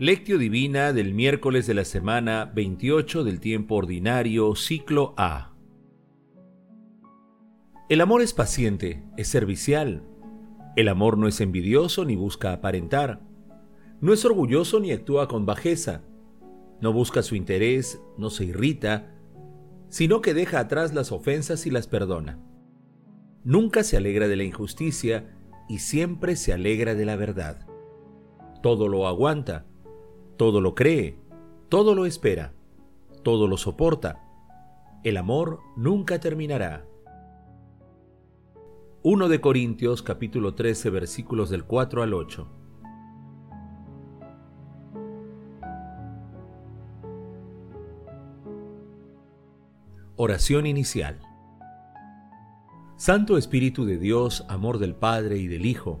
Lectio Divina del miércoles de la semana 28 del tiempo ordinario, ciclo A. El amor es paciente, es servicial. El amor no es envidioso ni busca aparentar. No es orgulloso ni actúa con bajeza. No busca su interés, no se irrita, sino que deja atrás las ofensas y las perdona. Nunca se alegra de la injusticia y siempre se alegra de la verdad. Todo lo aguanta todo lo cree, todo lo espera, todo lo soporta. El amor nunca terminará. 1 de Corintios capítulo 13 versículos del 4 al 8. Oración inicial. Santo Espíritu de Dios, amor del Padre y del Hijo,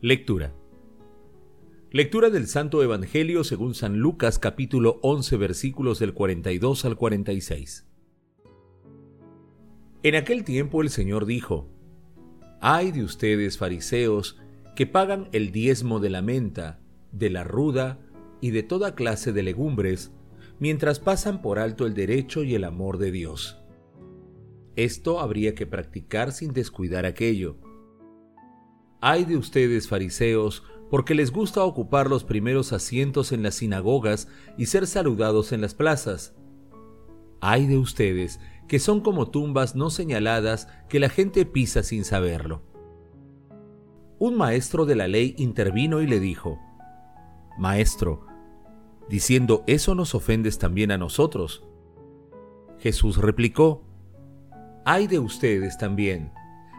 Lectura. Lectura del Santo Evangelio según San Lucas capítulo 11 versículos del 42 al 46. En aquel tiempo el Señor dijo, Ay de ustedes fariseos que pagan el diezmo de la menta, de la ruda y de toda clase de legumbres, mientras pasan por alto el derecho y el amor de Dios. Esto habría que practicar sin descuidar aquello Ay de ustedes, fariseos, porque les gusta ocupar los primeros asientos en las sinagogas y ser saludados en las plazas. Ay de ustedes, que son como tumbas no señaladas que la gente pisa sin saberlo. Un maestro de la ley intervino y le dijo, Maestro, diciendo eso nos ofendes también a nosotros. Jesús replicó, Ay de ustedes también,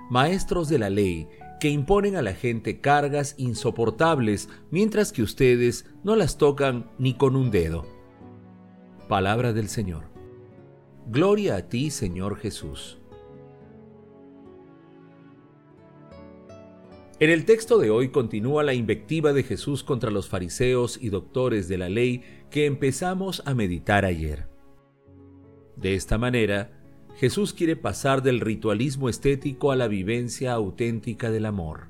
maestros de la ley, que imponen a la gente cargas insoportables mientras que ustedes no las tocan ni con un dedo. Palabra del Señor. Gloria a ti, Señor Jesús. En el texto de hoy continúa la invectiva de Jesús contra los fariseos y doctores de la ley que empezamos a meditar ayer. De esta manera, Jesús quiere pasar del ritualismo estético a la vivencia auténtica del amor.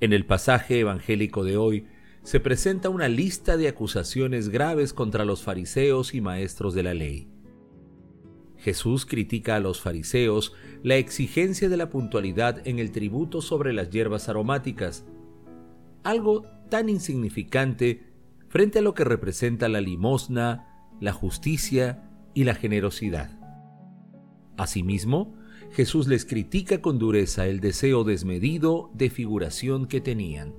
En el pasaje evangélico de hoy se presenta una lista de acusaciones graves contra los fariseos y maestros de la ley. Jesús critica a los fariseos la exigencia de la puntualidad en el tributo sobre las hierbas aromáticas, algo tan insignificante frente a lo que representa la limosna, la justicia y la generosidad. Asimismo, Jesús les critica con dureza el deseo desmedido de figuración que tenían.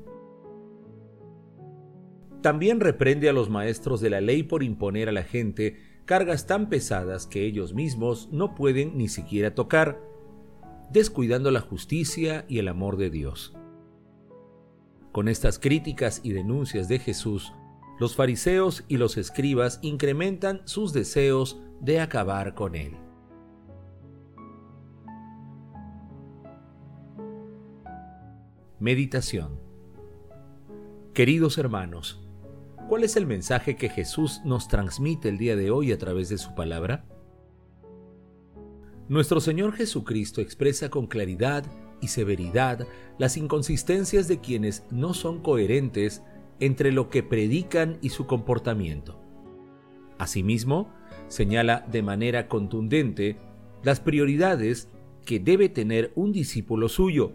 También reprende a los maestros de la ley por imponer a la gente cargas tan pesadas que ellos mismos no pueden ni siquiera tocar, descuidando la justicia y el amor de Dios. Con estas críticas y denuncias de Jesús, los fariseos y los escribas incrementan sus deseos de acabar con él. Meditación Queridos hermanos, ¿cuál es el mensaje que Jesús nos transmite el día de hoy a través de su palabra? Nuestro Señor Jesucristo expresa con claridad y severidad las inconsistencias de quienes no son coherentes entre lo que predican y su comportamiento. Asimismo, señala de manera contundente las prioridades que debe tener un discípulo suyo,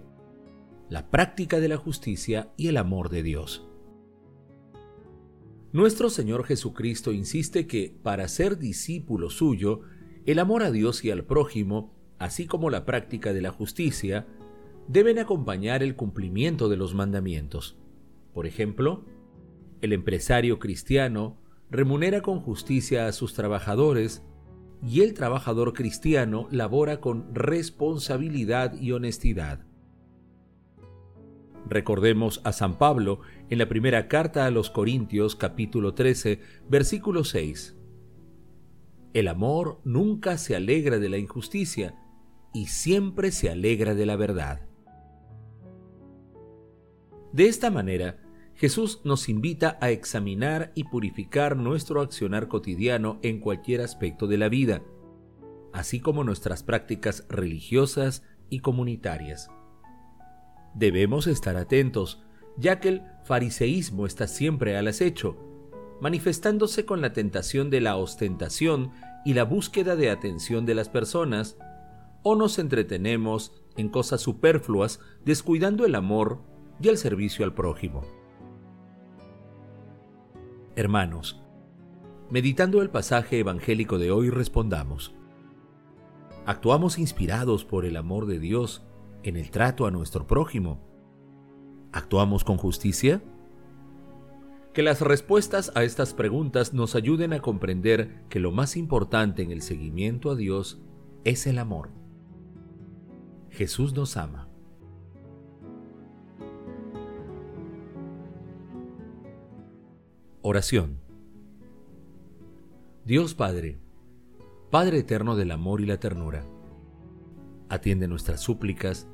la práctica de la justicia y el amor de Dios. Nuestro Señor Jesucristo insiste que para ser discípulo suyo, el amor a Dios y al prójimo, así como la práctica de la justicia, deben acompañar el cumplimiento de los mandamientos. Por ejemplo, el empresario cristiano remunera con justicia a sus trabajadores y el trabajador cristiano labora con responsabilidad y honestidad. Recordemos a San Pablo en la primera carta a los Corintios capítulo 13, versículo 6. El amor nunca se alegra de la injusticia y siempre se alegra de la verdad. De esta manera, Jesús nos invita a examinar y purificar nuestro accionar cotidiano en cualquier aspecto de la vida, así como nuestras prácticas religiosas y comunitarias. Debemos estar atentos, ya que el fariseísmo está siempre al acecho, manifestándose con la tentación de la ostentación y la búsqueda de atención de las personas, o nos entretenemos en cosas superfluas descuidando el amor y el servicio al prójimo. Hermanos, meditando el pasaje evangélico de hoy respondamos, ¿actuamos inspirados por el amor de Dios en el trato a nuestro prójimo? ¿Actuamos con justicia? Que las respuestas a estas preguntas nos ayuden a comprender que lo más importante en el seguimiento a Dios es el amor. Jesús nos ama. Oración. Dios Padre, Padre eterno del amor y la ternura, atiende nuestras súplicas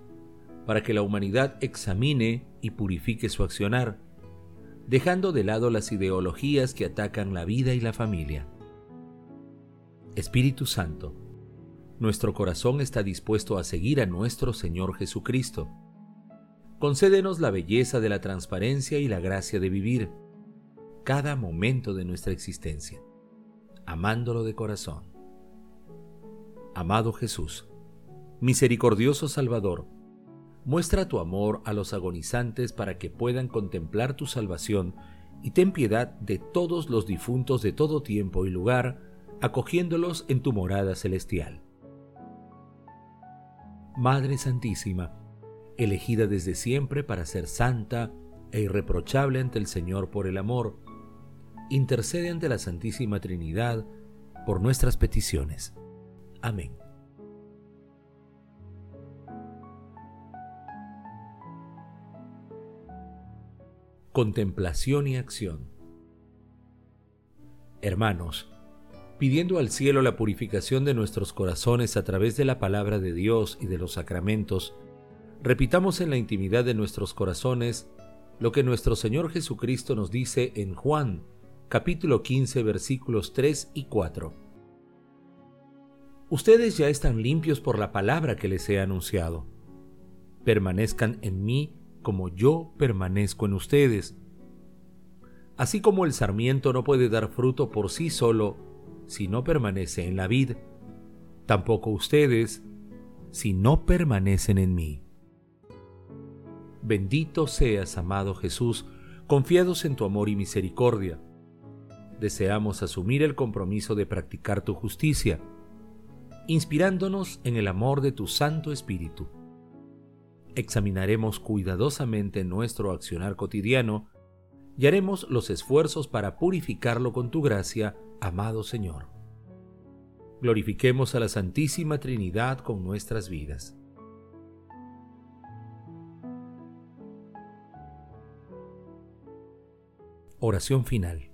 para que la humanidad examine y purifique su accionar, dejando de lado las ideologías que atacan la vida y la familia. Espíritu Santo, nuestro corazón está dispuesto a seguir a nuestro Señor Jesucristo. Concédenos la belleza de la transparencia y la gracia de vivir cada momento de nuestra existencia, amándolo de corazón. Amado Jesús, Misericordioso Salvador, muestra tu amor a los agonizantes para que puedan contemplar tu salvación y ten piedad de todos los difuntos de todo tiempo y lugar, acogiéndolos en tu morada celestial. Madre Santísima, elegida desde siempre para ser santa e irreprochable ante el Señor por el amor, intercede ante la Santísima Trinidad por nuestras peticiones. Amén. contemplación y acción. Hermanos, pidiendo al cielo la purificación de nuestros corazones a través de la palabra de Dios y de los sacramentos, repitamos en la intimidad de nuestros corazones lo que nuestro Señor Jesucristo nos dice en Juan, capítulo 15, versículos 3 y 4. Ustedes ya están limpios por la palabra que les he anunciado. Permanezcan en mí como yo permanezco en ustedes. Así como el sarmiento no puede dar fruto por sí solo si no permanece en la vid, tampoco ustedes si no permanecen en mí. Bendito seas, amado Jesús, confiados en tu amor y misericordia. Deseamos asumir el compromiso de practicar tu justicia, inspirándonos en el amor de tu Santo Espíritu examinaremos cuidadosamente nuestro accionar cotidiano y haremos los esfuerzos para purificarlo con tu gracia, amado Señor. Glorifiquemos a la Santísima Trinidad con nuestras vidas. Oración final.